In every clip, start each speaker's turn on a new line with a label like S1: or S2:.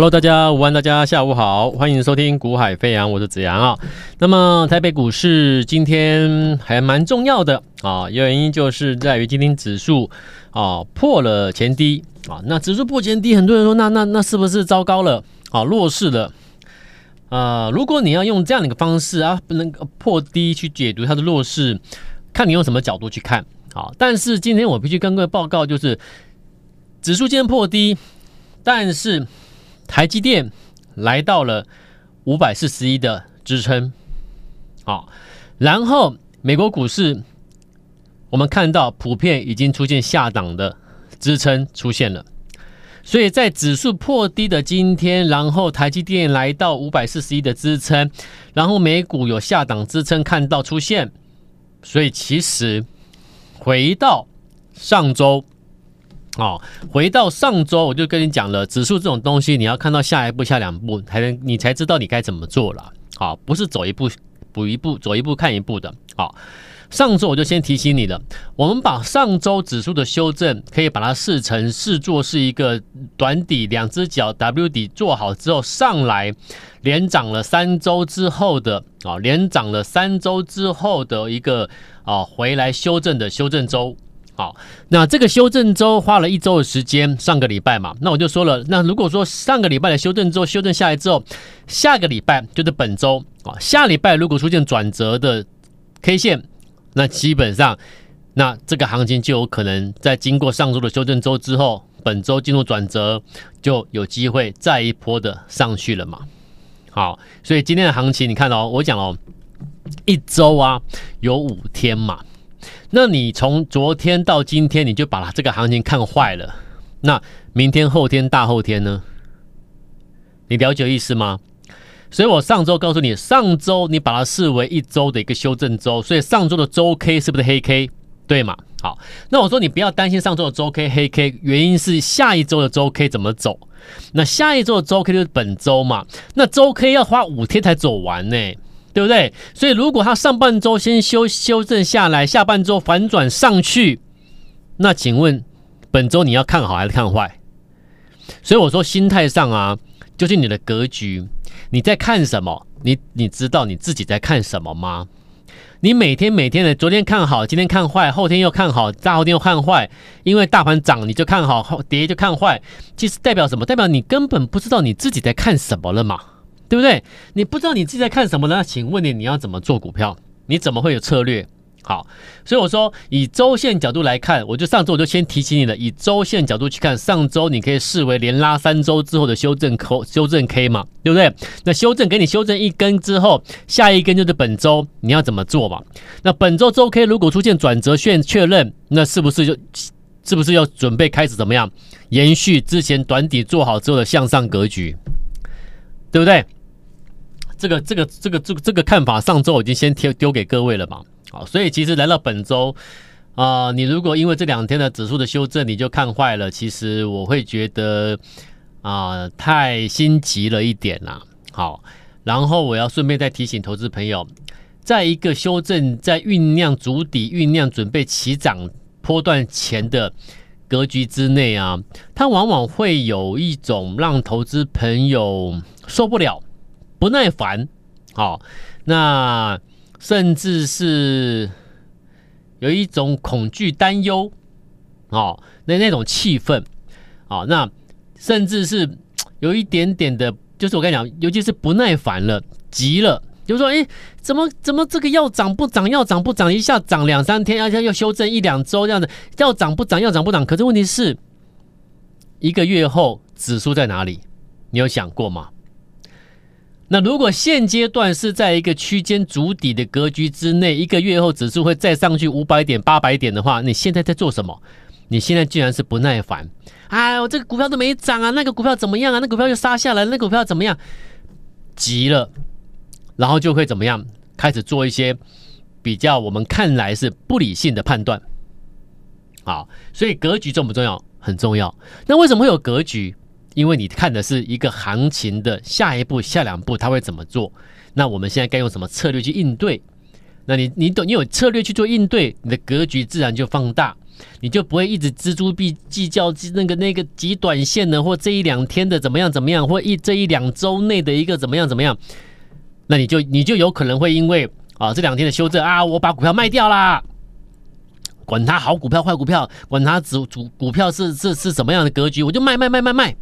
S1: Hello，大家午安，大家下午好，欢迎收听《股海飞扬》，我是子阳啊。那么台北股市今天还蛮重要的啊，原因就是在于今天指数啊破了前低啊。那指数破前低，很多人说那那那是不是糟糕了啊？弱势了啊？如果你要用这样的一个方式啊，不能破低去解读它的弱势，看你用什么角度去看啊。但是今天我必须跟各位报告，就是指数今天破低，但是。台积电来到了五百四十一的支撑，好，然后美国股市我们看到普遍已经出现下档的支撑出现了，所以在指数破低的今天，然后台积电来到五百四十一的支撑，然后美股有下档支撑看到出现，所以其实回到上周。哦，回到上周，我就跟你讲了，指数这种东西，你要看到下一步、下两步，才能你才知道你该怎么做了。好，不是走一步补一步，走一步看一步的。好，上周我就先提醒你了，我们把上周指数的修正，可以把它视成视作是一个短底两只脚 W 底做好之后上来，连涨了三周之后的啊，连涨了三周之后的一个啊回来修正的修正周。好，那这个修正周花了一周的时间，上个礼拜嘛，那我就说了，那如果说上个礼拜的修正周修正下来之后，下个礼拜就是本周啊，下礼拜如果出现转折的 K 线，那基本上，那这个行情就有可能在经过上周的修正周之后，本周进入转折，就有机会再一波的上去了嘛。好，所以今天的行情你看哦，我讲哦，一周啊有五天嘛。那你从昨天到今天，你就把它这个行情看坏了。那明天、后天、大后天呢？你了解意思吗？所以我上周告诉你，上周你把它视为一周的一个修正周，所以上周的周 K 是不是黑 K？对嘛？好，那我说你不要担心上周的周 K 黑 K，原因是下一周的周 K 怎么走？那下一周的周 K 就是本周嘛？那周 K 要花五天才走完呢。对不对？所以如果它上半周先修修正下来，下半周反转上去，那请问本周你要看好还是看坏？所以我说心态上啊，就是你的格局，你在看什么？你你知道你自己在看什么吗？你每天每天的，昨天看好，今天看坏，后天又看好，大后天又看坏，因为大盘涨你就看好，跌就看坏，其实代表什么？代表你根本不知道你自己在看什么了嘛。对不对？你不知道你自己在看什么呢？请问你，你要怎么做股票？你怎么会有策略？好，所以我说以周线角度来看，我就上周我就先提醒你了。以周线角度去看，上周你可以视为连拉三周之后的修正 K，修正 K 嘛，对不对？那修正给你修正一根之后，下一根就是本周你要怎么做嘛？那本周周 K 如果出现转折线确认，那是不是就是不是要准备开始怎么样延续之前短底做好之后的向上格局？对不对？这个这个这个这个这个看法，上周我已经先丢丢给各位了嘛。好，所以其实来到本周啊、你如果因为这两天的指数的修正你就看坏了，其实我会觉得啊、太心急了一点啦。好，然后我要顺便再提醒投资朋友，在一个修正在酝酿足底、酝酿准备起涨波段前的格局之内啊，它往往会有一种让投资朋友受不了。不耐烦，好，那甚至是有一种恐惧、担忧，哦，那那种气氛，哦，那甚至是有一点点的，就是我跟你讲，尤其是不耐烦了、急了，就说，哎，怎么怎么这个要涨不涨，要涨不涨，一下涨两三天，而且要修正一两周这样子，要涨不涨，要涨不涨，可是问题是，一个月后指数在哪里？你有想过吗？那如果现阶段是在一个区间筑底的格局之内，一个月后指数会再上去五百点、八百点的话，你现在在做什么？你现在居然是不耐烦，哎，我这个股票都没涨啊，那个股票怎么样啊？那股票又杀下来，那股票怎么样？急了，然后就会怎么样？开始做一些比较我们看来是不理性的判断。好，所以格局重不重要？很重要。那为什么会有格局？因为你看的是一个行情的下一步、下两步，它会怎么做？那我们现在该用什么策略去应对？那你、你懂，你有策略去做应对，你的格局自然就放大。你就不会一直錙铢必计较那个那个极短线的，或这一两天的怎么样怎么样，或一这一两周内的一个怎么样怎么样，那你就你就有可能会因为啊这两天的修正啊，我把股票卖掉啦，管它好股票坏股票，管它主主股票是是是什么样的格局，我就卖卖卖卖卖。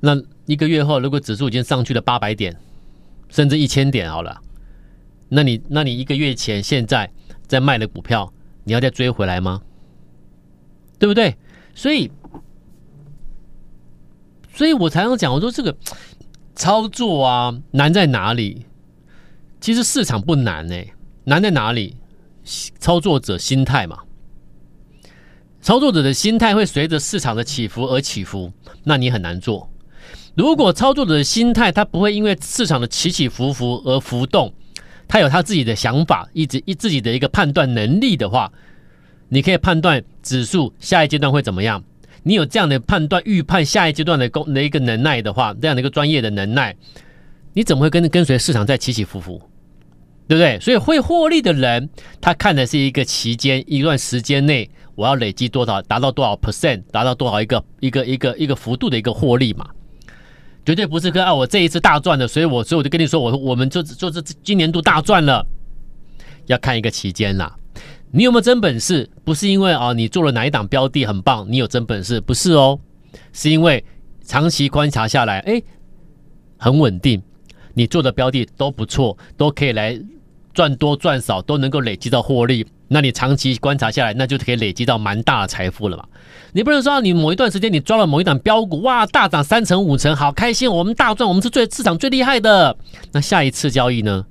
S1: 那一个月后，如果指数已经上去了八百点，甚至一千点好了，那你那你一个月前现在在卖的股票，你要再追回来吗？对不对？所以，所以我才能讲，我说这个操作啊，难在哪里？其实市场不难呢、难在哪里？操作者心态嘛，操作者的心态会随着市场的起伏而起伏，那你很难做。如果操作者的心态，他不会因为市场的起起伏伏而浮动，他有他自己的想法，一直一自己的一个判断能力的话，你可以判断指数下一阶段会怎么样。你有这样的判断、预判下一阶段的功的一个能耐的话，这样的一个专业的能耐，你怎么会跟跟随市场在起起伏伏？对不对？所以会获利的人，他看的是一个期间，一段时间内我要累积多少，达到多少 percent，达到多少一个一个一个一个幅度的一个获利嘛。绝对不是跟啊，我这一次大赚了，所以我所以我就跟你说，我我们就就是今年度大赚了，要看一个期间啦。你有没有真本事？不是因为啊，你做了哪一档标的很棒，你有真本事，不是哦，是因为长期观察下来，哎，很稳定，你做的标的都不错，都可以来赚多赚少都能够累积到获利。那你长期观察下来，那就可以累积到蛮大的财富了嘛。你不能说你某一段时间你抓了某一档标股，哇，大涨三成五成，好开心，我们大赚，我们是最市场最厉害的。那下一次交易呢？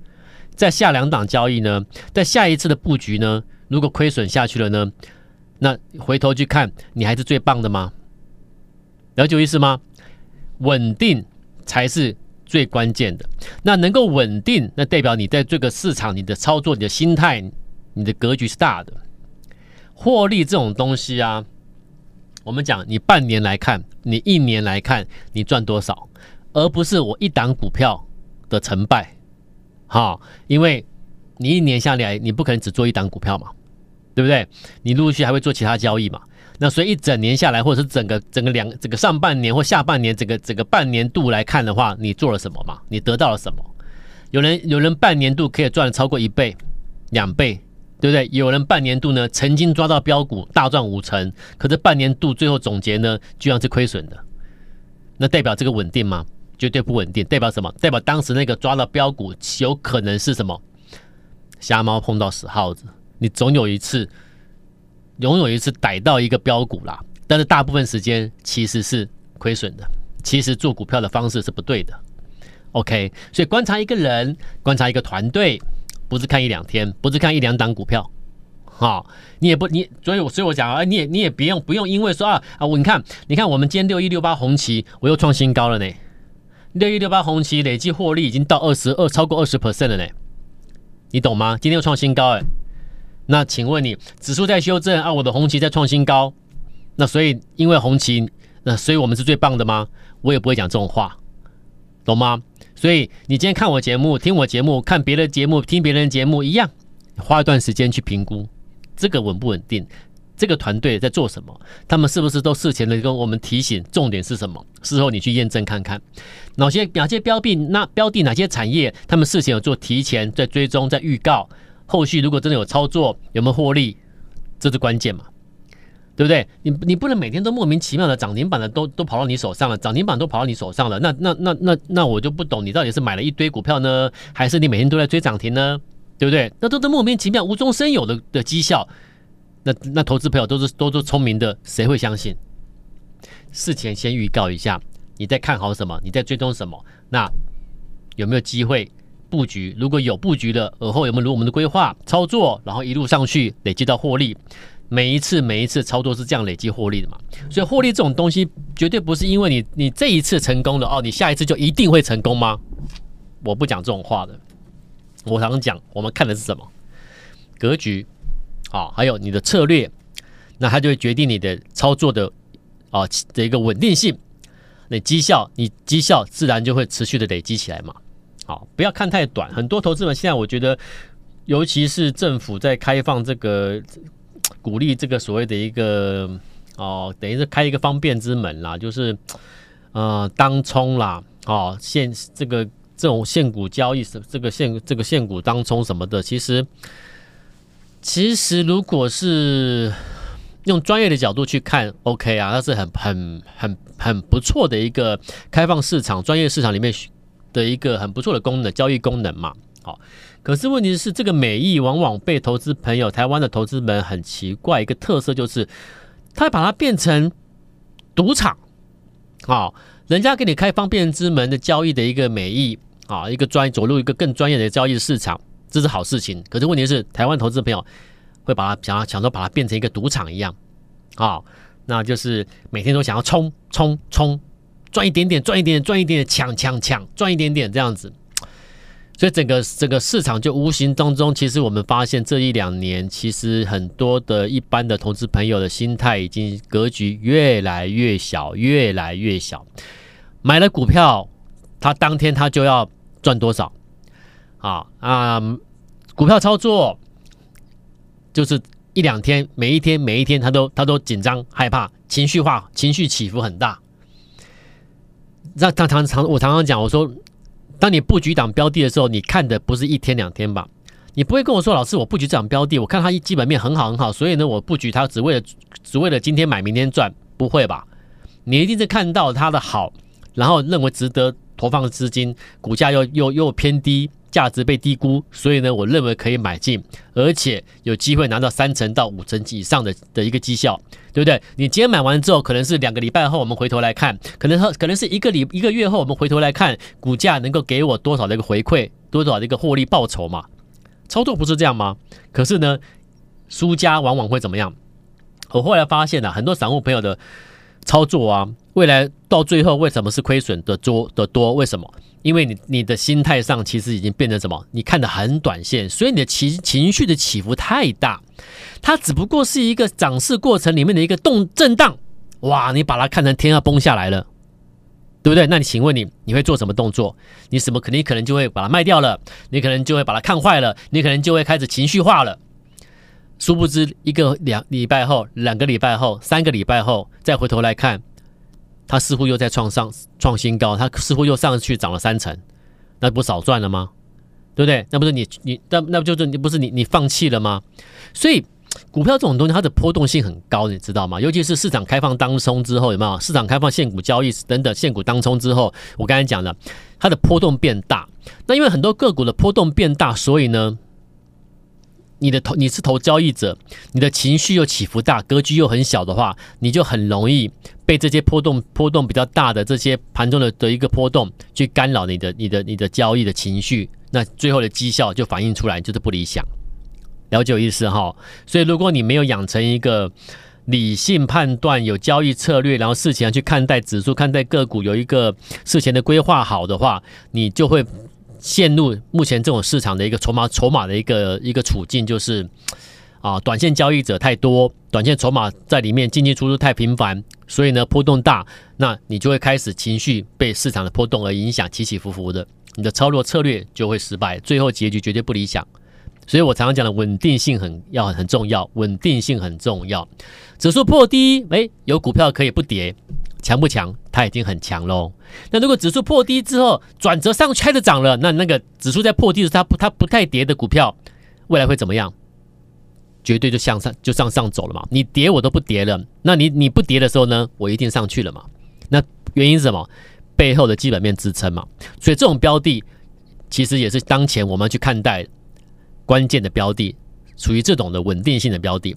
S1: 在下两档交易呢？在下一次的布局呢？如果亏损下去了呢？那回头去看，你还是最棒的吗？了解我意思吗？稳定才是最关键的。那能够稳定，那代表你在这个市场，你的操作，你的心态。你的格局是大的，获利这种东西啊，我们讲你半年来看，你一年来看，你赚多少，而不是我一档股票的成败，哈，因为你一年下来，你不可能只做一档股票嘛，对不对？你陆续还会做其他交易嘛，那所以一整年下来，或者是整个整个两整个上半年或下半年，整个整个半年度来看的话，你做了什么嘛？你得到了什么？有人有人半年度可以赚超过一倍、两倍。对不对？有人半年度呢，曾经抓到标股大赚五成，可是半年度最后总结呢，居然是亏损的。那代表这个稳定吗？绝对不稳定。代表什么？代表当时那个抓到标股有可能是什么？瞎猫碰到死耗子。你总有一次，总有一次逮到一个标股啦，但是大部分时间其实是亏损的。其实做股票的方式是不对的。OK，所以观察一个人，观察一个团队。不是看一两天，不是看一两档股票，好、你也不你，所以所以我讲啊，你也你也不用不用因为说啊啊，我你看你看我们今天六一六八红旗，我又创新高了呢，六一六八红旗累计获利已经到二十二超过二十 percent 了呢，你懂吗？今天又创新高哎，那请问你指数在修正啊，我的红旗在创新高，那所以因为红旗，那所以我们是最棒的吗？我也不会讲这种话，懂吗？所以你今天看我节目，听我节目，看别的节目，听别人节目一样，花一段时间去评估这个稳不稳定，这个团队在做什么，他们是不是都事前的跟我们提醒，重点是什么？事后你去验证看看，哪些哪些标的，那标的哪些产业，他们事前有做提前在追踪，在预告，后续如果真的有操作，有没有获利，这是关键嘛？对不对？你你不能每天都莫名其妙的涨停板的都都跑到你手上了，涨停板都跑到你手上了，那那那那那我就不懂，你到底是买了一堆股票呢，还是你每天都在追涨停呢？对不对？那都是莫名其妙、无中生有的的绩效。那那投资朋友都是都是聪明的，谁会相信？事前先预告一下，你在看好什么？你在追踪什么？那有没有机会布局？如果有布局的，而后有没有如我们的规划操作，然后一路上去累积到获利？每一次每一次操作是这样累积获利的嘛？所以获利这种东西绝对不是因为你你这一次成功了哦，你下一次就一定会成功吗？我不讲这种话的。我常讲，我们看的是什么？格局啊，还有你的策略，那它就会决定你的操作的啊的一个稳定性。那绩效，你绩效自然就会持续的累积起来嘛。好，不要看太短。很多投资人现在我觉得，尤其是政府在开放这个。鼓励这个所谓的一个哦，等于是开一个方便之门啦，就是呃当冲啦，哦现这个这种现股交易什这个现这个现股当冲什么的，其实其实如果是用专业的角度去看，OK 啊，它是很很很很不错的一个开放市场专业市场里面的一个很不错的功能交易功能嘛，好。可是问题是，这个美意往往被投资朋友、台湾的投资们很奇怪一个特色，就是他把它变成赌场，啊，人家给你开方便之门的交易的一个美意啊，一个专走入一个更专业的交易市场，这是好事情。可是问题是，台湾投资朋友会把它想要想说把它变成一个赌场一样，啊，那就是每天都想要冲冲冲，赚一点点，赚一点点，赚一点点，抢抢抢，赚一点点这样子。所以整个整个市场就无形当中，其实我们发现这一两年，其实很多的一般的投资朋友的心态已经格局越来越小，越来越小。买了股票，他当天他就要赚多少啊啊！股票操作就是一两天，每一天每一天他都他都紧张害怕，情绪化，情绪起伏很大。让常常常我常常讲，我说。当你布局档标的的时候，你看的不是一天两天吧？你不会跟我说，老师，我布局这档标的，我看它基本面很好很好，所以呢，我布局它只为了只为了今天买明天赚，不会吧？你一定是看到它的好，然后认为值得投放的资金，股价又又又偏低。价值被低估，所以呢，我认为可以买进，而且有机会拿到三成到五成以上的的一个绩效，对不对？你今天买完之后，可能是两个礼拜后，我们回头来看，可能可能是一个礼一个月后，我们回头来看，股价能够给我多少的一个回馈，多少的一个获利报酬嘛？操作不是这样吗？可是呢，输家往往会怎么样？我后来发现啊，很多散户朋友的操作啊，未来到最后为什么是亏损的多的多？为什么？因为你你的心态上其实已经变成什么？你看得很短线，所以你的情情绪的起伏太大。它只不过是一个涨势过程里面的一个动震荡，哇！你把它看成天要崩下来了，对不对？那你请问你你会做什么动作？你什么肯定可能就会把它卖掉了，你可能就会把它看坏了，你可能就会开始情绪化了。殊不知一个两礼拜后、两个礼拜后、三个礼拜后再回头来看。它似乎又在创上创新高，它似乎又上去涨了三成，那不少赚了吗？对不对？那不是你你那那不就是你不是你你放弃了吗？所以股票这种东西，它的波动性很高，你知道吗？尤其是市场开放当冲之后，有没有市场开放现股交易等等现股当冲之后，我刚才讲了，它的波动变大。那因为很多个股的波动变大，所以呢，你的投你是投交易者，你的情绪又起伏大，格局又很小的话，你就很容易。被这些波动波动比较大的这些盘中的的一个波动去干扰你的你的你的交易的情绪，那最后的绩效就反映出来就是不理想。了解我意思哈？所以如果你没有养成一个理性判断、有交易策略，然后事前去看待指数、看待个股，有一个事前的规划好的话，你就会陷入目前这种市场的一个筹码筹码的一个一个处境，就是。啊，短线交易者太多，短线筹码在里面进进出出太频繁，所以呢波动大，那你就会开始情绪被市场的波动而影响，起起伏伏的，你的操作策略就会失败，最后结局绝对不理想。所以我常常讲的稳定性很要很重要，稳定性很重要。指数破低，诶，有股票可以不跌，强不强？它已经很强喽。那如果指数破低之后转折上开始涨了，那那个指数在破低的时候它不它不太跌的股票，未来会怎么样？绝对就向上就向上走了嘛，你跌我都不跌了，那你你不跌的时候呢，我一定上去了嘛。那原因是什么？背后的基本面支撑嘛。所以这种标的其实也是当前我们要去看待关键的标的，属于这种的稳定性的标的。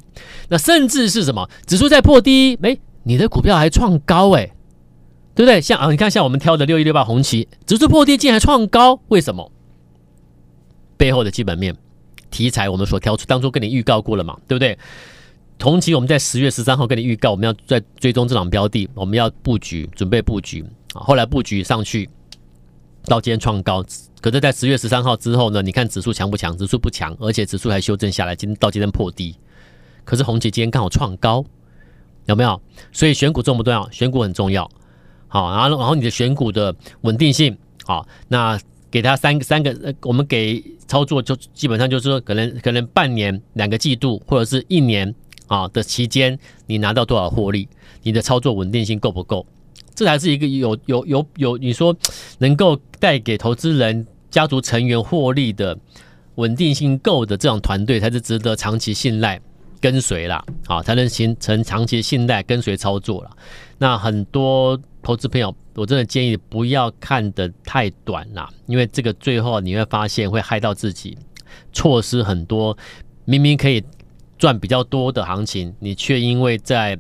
S1: 那甚至是什么？指数在破低，哎，你的股票还创高，哎，对不对？像啊，你看像我们挑的六一六八红旗，指数破低竟然创高，为什么？背后的基本面。题材我们所挑出，当初跟你预告过了嘛，对不对？同期我们在十月十三号跟你预告，我们要在追踪这档标的，我们要布局，准备布局啊。后来布局上去，到今天创高，可是，在十月十三号之后呢？你看指数强不强？指数不强，而且指数还修正下来，今到今天破低。可是红旗今天刚好创高，有没有？所以选股重不重要？选股很重要。好，然后然后你的选股的稳定性，好，那。给他三个三个，我们给操作就基本上就是说，可能可能半年、两个季度或者是一年啊的期间，你拿到多少获利？你的操作稳定性够不够？这才是一个有有有有你说能够带给投资人家族成员获利的稳定性够的这种团队，才是值得长期信赖跟随啦。好，才能形成长期信赖跟随操作了。那很多投资朋友，我真的建议不要看得太短啦，因为这个最后你会发现会害到自己，错失很多明明可以赚比较多的行情，你却因为在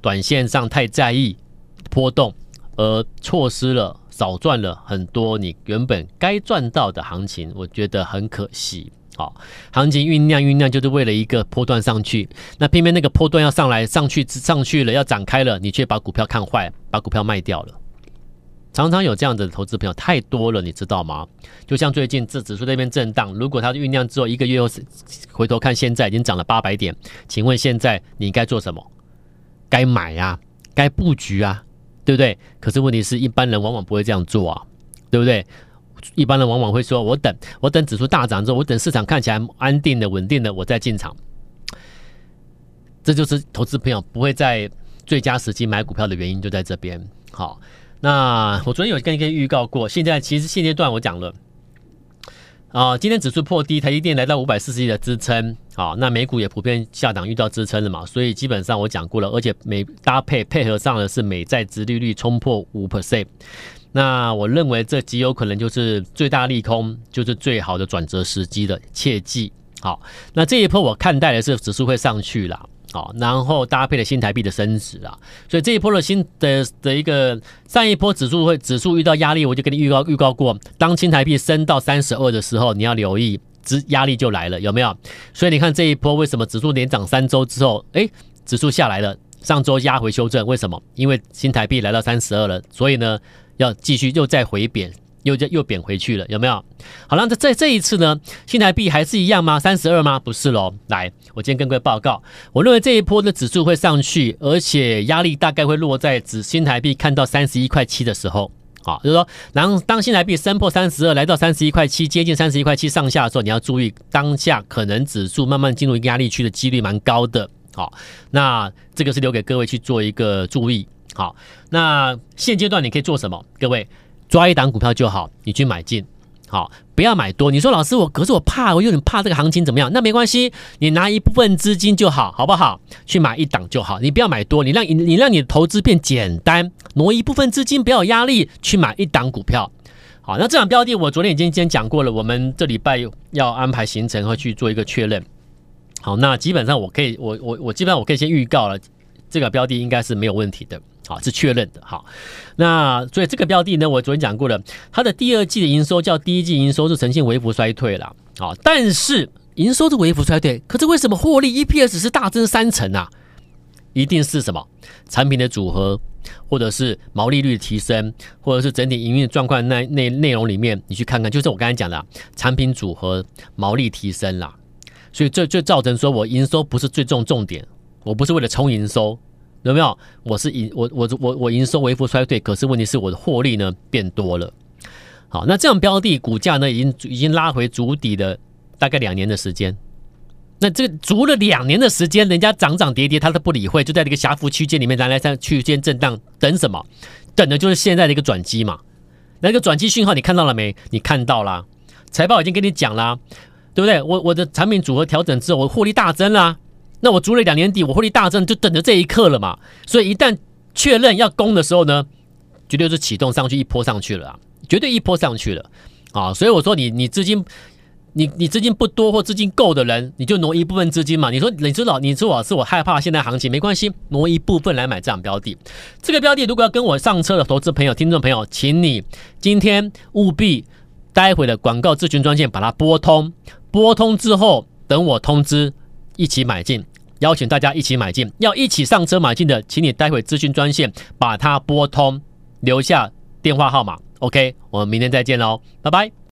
S1: 短线上太在意波动，而错失了少赚了很多你原本该赚到的行情，我觉得很可惜。好，行情酝酿酝酿就是为了一个波段上去，那偏偏那个波段要上来上去上去了要展开了，你却把股票看坏，把股票卖掉了。常常有这样子的投资朋友太多了，你知道吗？就像最近这指数那边震荡，如果它酝酿之后一个月后回头看，现在已经涨了八百点，请问现在你该做什么？该买呀、啊，该布局啊，对不对？可是问题是一般人往往不会这样做啊，对不对？一般人往往会说：“我等，我等指数大涨之后，我等市场看起来安定的、稳定的，我再进场。”这就是投资朋友不会在最佳时机买股票的原因，就在这边。好。那我昨天有跟跟预告过，现在其实现阶段我讲了啊，今天指数破低，台积电来到五百四十亿的支撑，好，那美股也普遍下档遇到支撑了嘛，所以基本上我讲过了，而且美搭配配合上的是美债殖利率冲破五 percent，那我认为这极有可能就是最大利空，就是最好的转折时机的切记。好，那这一波我看待的是指数会上去了。好，然后搭配了新台币的升值啊，所以这一波的新的的一个上一波指数会指数遇到压力，我就跟你预告预告过，当新台币升到三十二的时候，你要留意，指压力就来了，有没有？所以你看这一波为什么指数连涨三周之后，哎，指数下来了，上周压回修正，为什么？因为新台币来到三十二了，所以呢，要继续又再回贬。又又贬回去了，有没有？好了，在这这一次呢，新台币还是一样吗？三十二吗？不是喽。来，我今天跟各位报告，我认为这一波的指数会上去，而且压力大概会落在指新台币看到三十一块七的时候。好，就是说，然后当新台币升破三十二，来到三十一块七，接近三十一块七上下的时候，你要注意，当下可能指数慢慢进入一个压力区的几率蛮高的。好，那这个是留给各位去做一个注意。好，那现阶段你可以做什么？各位。抓一档股票就好，你去买进，好，不要买多。你说老师，我可是我怕，我有点怕这个行情怎么样？那没关系，你拿一部分资金就好，好不好？去买一档就好，你不要买多，你让你你让你的投资变简单，挪一部分资金，不要有压力，去买一档股票。好，那这档标的我昨天已经先讲过了，我们这礼拜要安排行程和去做一个确认。好，那基本上我可以，我我我基本上我可以先预告了，这个标的应该是没有问题的。好，是确认的。好，那所以这个标的呢，我昨天讲过了，它的第二季的营收较第一季营收是呈现微幅衰退了。好，但是营收是微幅衰退，可是为什么获利 EPS 是大增三成啊？一定是什么产品的组合，或者是毛利率的提升，或者是整体营运状况那内内容里面，你去看看，就是我刚才讲的产品组合毛利提升啦。所以这就造成说我营收不是最重重点，我不是为了冲营收。有没有？我是营我我我我营收微幅衰退，可是问题是我的获利呢变多了。好，那这样标的股价呢已经已经拉回筑底的大概两年的时间。那这个筑了两年的时间，人家涨涨跌跌他都不理会，就在这个狭幅区间里面来来上区间震荡，等什么？等的就是现在的一个转机嘛。那个转机讯号你看到了没？你看到了，财报已经跟你讲了，对不对？我我的产品组合调整之后，我获利大增了。那我筑了两年底，我获利大增，就等着这一刻了嘛。所以一旦确认要攻的时候呢，绝对是启动上去一波上去了啊，绝对一波上去了啊。所以我说你你资金你你资金不多或资金够的人，你就挪一部分资金嘛。你说你知道你说我是我害怕现在行情没关系，挪一部分来买这样标的。这个标的如果要跟我上车的投资朋友、听众朋友，请你今天务必待会的广告咨询专线把它拨通，拨通之后等我通知一起买进。邀请大家一起买进，要一起上车买进的，请你待会咨询专线把它拨通，留下电话号码。OK，我们明天再见喽，拜拜。